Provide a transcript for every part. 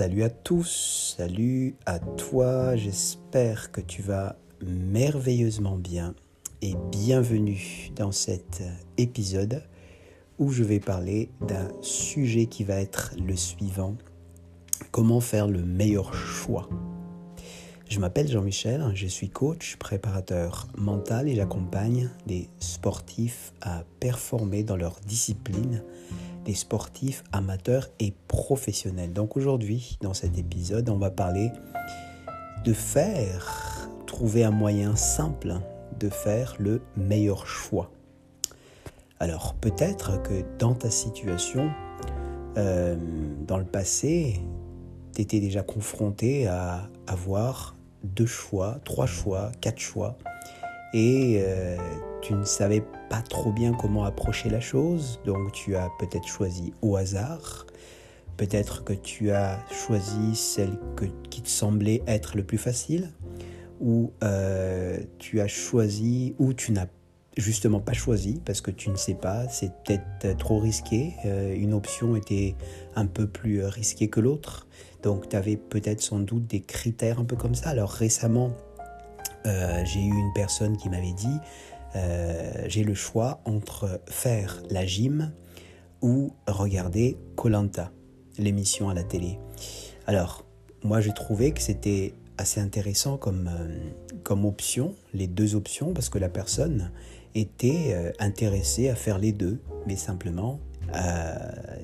Salut à tous, salut à toi, j'espère que tu vas merveilleusement bien et bienvenue dans cet épisode où je vais parler d'un sujet qui va être le suivant, comment faire le meilleur choix? Je m'appelle Jean-Michel, je suis coach, préparateur mental et j'accompagne des sportifs à performer dans leur discipline sportifs amateurs et professionnels. Donc aujourd'hui, dans cet épisode, on va parler de faire, trouver un moyen simple de faire le meilleur choix. Alors peut-être que dans ta situation, euh, dans le passé, tu étais déjà confronté à avoir deux choix, trois choix, quatre choix, et euh, tu ne savais pas trop bien comment approcher la chose, donc tu as peut-être choisi au hasard, peut-être que tu as choisi celle qui te semblait être le plus facile, ou euh, tu as choisi, ou tu n'as justement pas choisi parce que tu ne sais pas, c'est peut-être trop risqué, euh, une option était un peu plus risquée que l'autre, donc tu avais peut-être sans doute des critères un peu comme ça. Alors récemment, euh, j'ai eu une personne qui m'avait dit euh, j'ai le choix entre faire la gym ou regarder Colanta, l'émission à la télé. Alors, moi j'ai trouvé que c'était assez intéressant comme, euh, comme option, les deux options, parce que la personne était intéressée à faire les deux, mais simplement,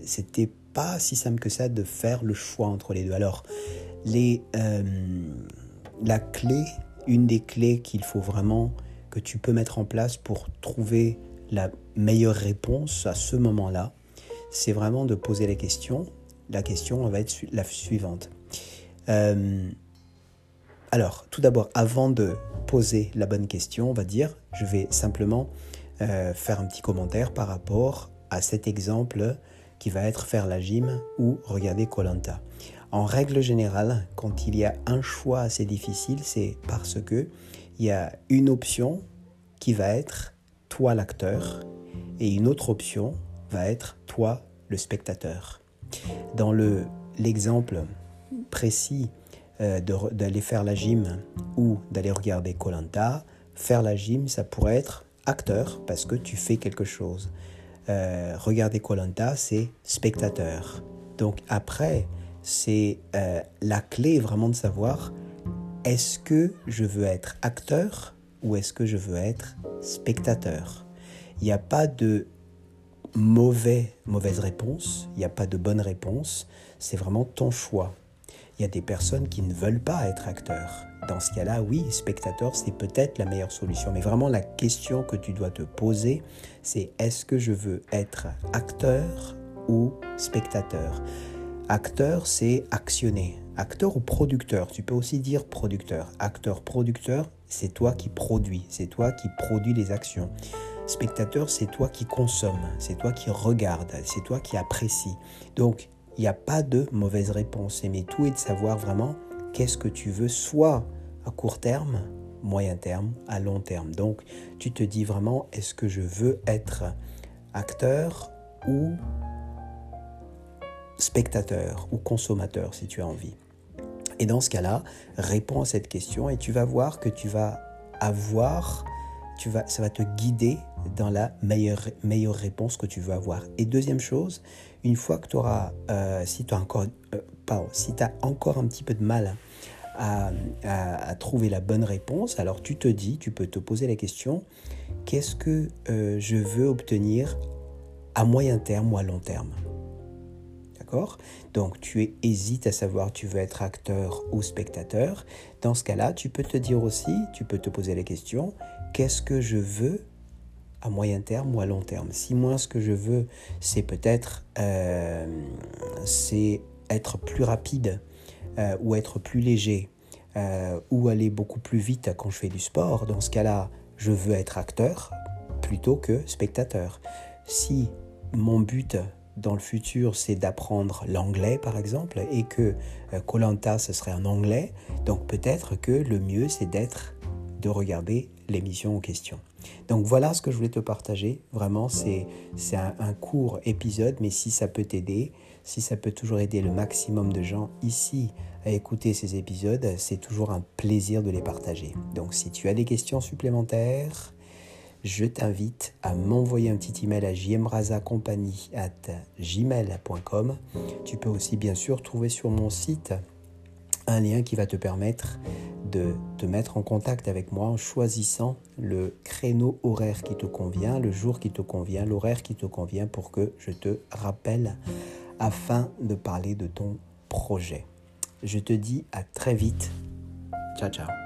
c'était pas si simple que ça de faire le choix entre les deux. Alors, les, la clé une des clés qu'il faut vraiment que tu peux mettre en place pour trouver la meilleure réponse à ce moment-là, c'est vraiment de poser la question. La question va être la suivante. Euh, alors, tout d'abord, avant de poser la bonne question, on va dire, je vais simplement euh, faire un petit commentaire par rapport à cet exemple qui va être faire la gym ou regarder Colanta. En règle générale, quand il y a un choix assez difficile, c'est parce que il y a une option qui va être toi l'acteur et une autre option va être toi le spectateur. Dans le l'exemple précis euh, d'aller faire la gym ou d'aller regarder Colanta, faire la gym, ça pourrait être acteur parce que tu fais quelque chose. Euh, regarder Colanta, c'est spectateur. Donc après, c'est euh, la clé vraiment de savoir est-ce que je veux être acteur ou est-ce que je veux être spectateur? Il n'y a pas de mauvais, mauvaise réponse, il n'y a pas de bonne réponse, c'est vraiment ton choix. Il y a des personnes qui ne veulent pas être acteurs. Dans ce cas-là, oui, spectateur, c'est peut-être la meilleure solution. Mais vraiment, la question que tu dois te poser, c'est est-ce que je veux être acteur ou spectateur? Acteur, c'est actionner. Acteur ou producteur, tu peux aussi dire producteur. Acteur, producteur, c'est toi qui produis, c'est toi qui produis les actions. Spectateur, c'est toi qui consomme, c'est toi qui regarde, c'est toi qui apprécie. Donc, il n'y a pas de mauvaise réponse. Mais tout est de savoir vraiment qu'est-ce que tu veux, soit à court terme, moyen terme, à long terme. Donc, tu te dis vraiment, est-ce que je veux être acteur ou spectateur ou consommateur si tu as envie? Et dans ce cas-là, réponds à cette question et tu vas voir que tu vas avoir, tu vas, ça va te guider dans la meilleure, meilleure réponse que tu veux avoir. Et deuxième chose, une fois que tu auras, euh, si tu as encore, euh, as encore un petit peu de mal à, à, trouver la bonne réponse, alors tu te dis, tu peux te poser la question, qu'est-ce que euh, je veux obtenir à moyen terme ou à long terme? Donc tu hésites à savoir tu veux être acteur ou spectateur. Dans ce cas-là, tu peux te dire aussi, tu peux te poser la question, qu'est-ce que je veux à moyen terme ou à long terme? Si moi ce que je veux, c'est peut-être euh, c'est être plus rapide euh, ou être plus léger euh, ou aller beaucoup plus vite quand je fais du sport, dans ce cas-là, je veux être acteur plutôt que spectateur. Si mon but dans le futur, c'est d'apprendre l'anglais, par exemple, et que euh, Colanta, ce serait en anglais. Donc peut-être que le mieux, c'est d'être, de regarder l'émission en question. Donc voilà ce que je voulais te partager. Vraiment, c'est un, un court épisode, mais si ça peut t'aider, si ça peut toujours aider le maximum de gens ici à écouter ces épisodes, c'est toujours un plaisir de les partager. Donc si tu as des questions supplémentaires, je t'invite à m'envoyer un petit email à gmail.com. Tu peux aussi bien sûr trouver sur mon site un lien qui va te permettre de te mettre en contact avec moi en choisissant le créneau horaire qui te convient, le jour qui te convient, l'horaire qui te convient pour que je te rappelle afin de parler de ton projet. Je te dis à très vite. Ciao ciao.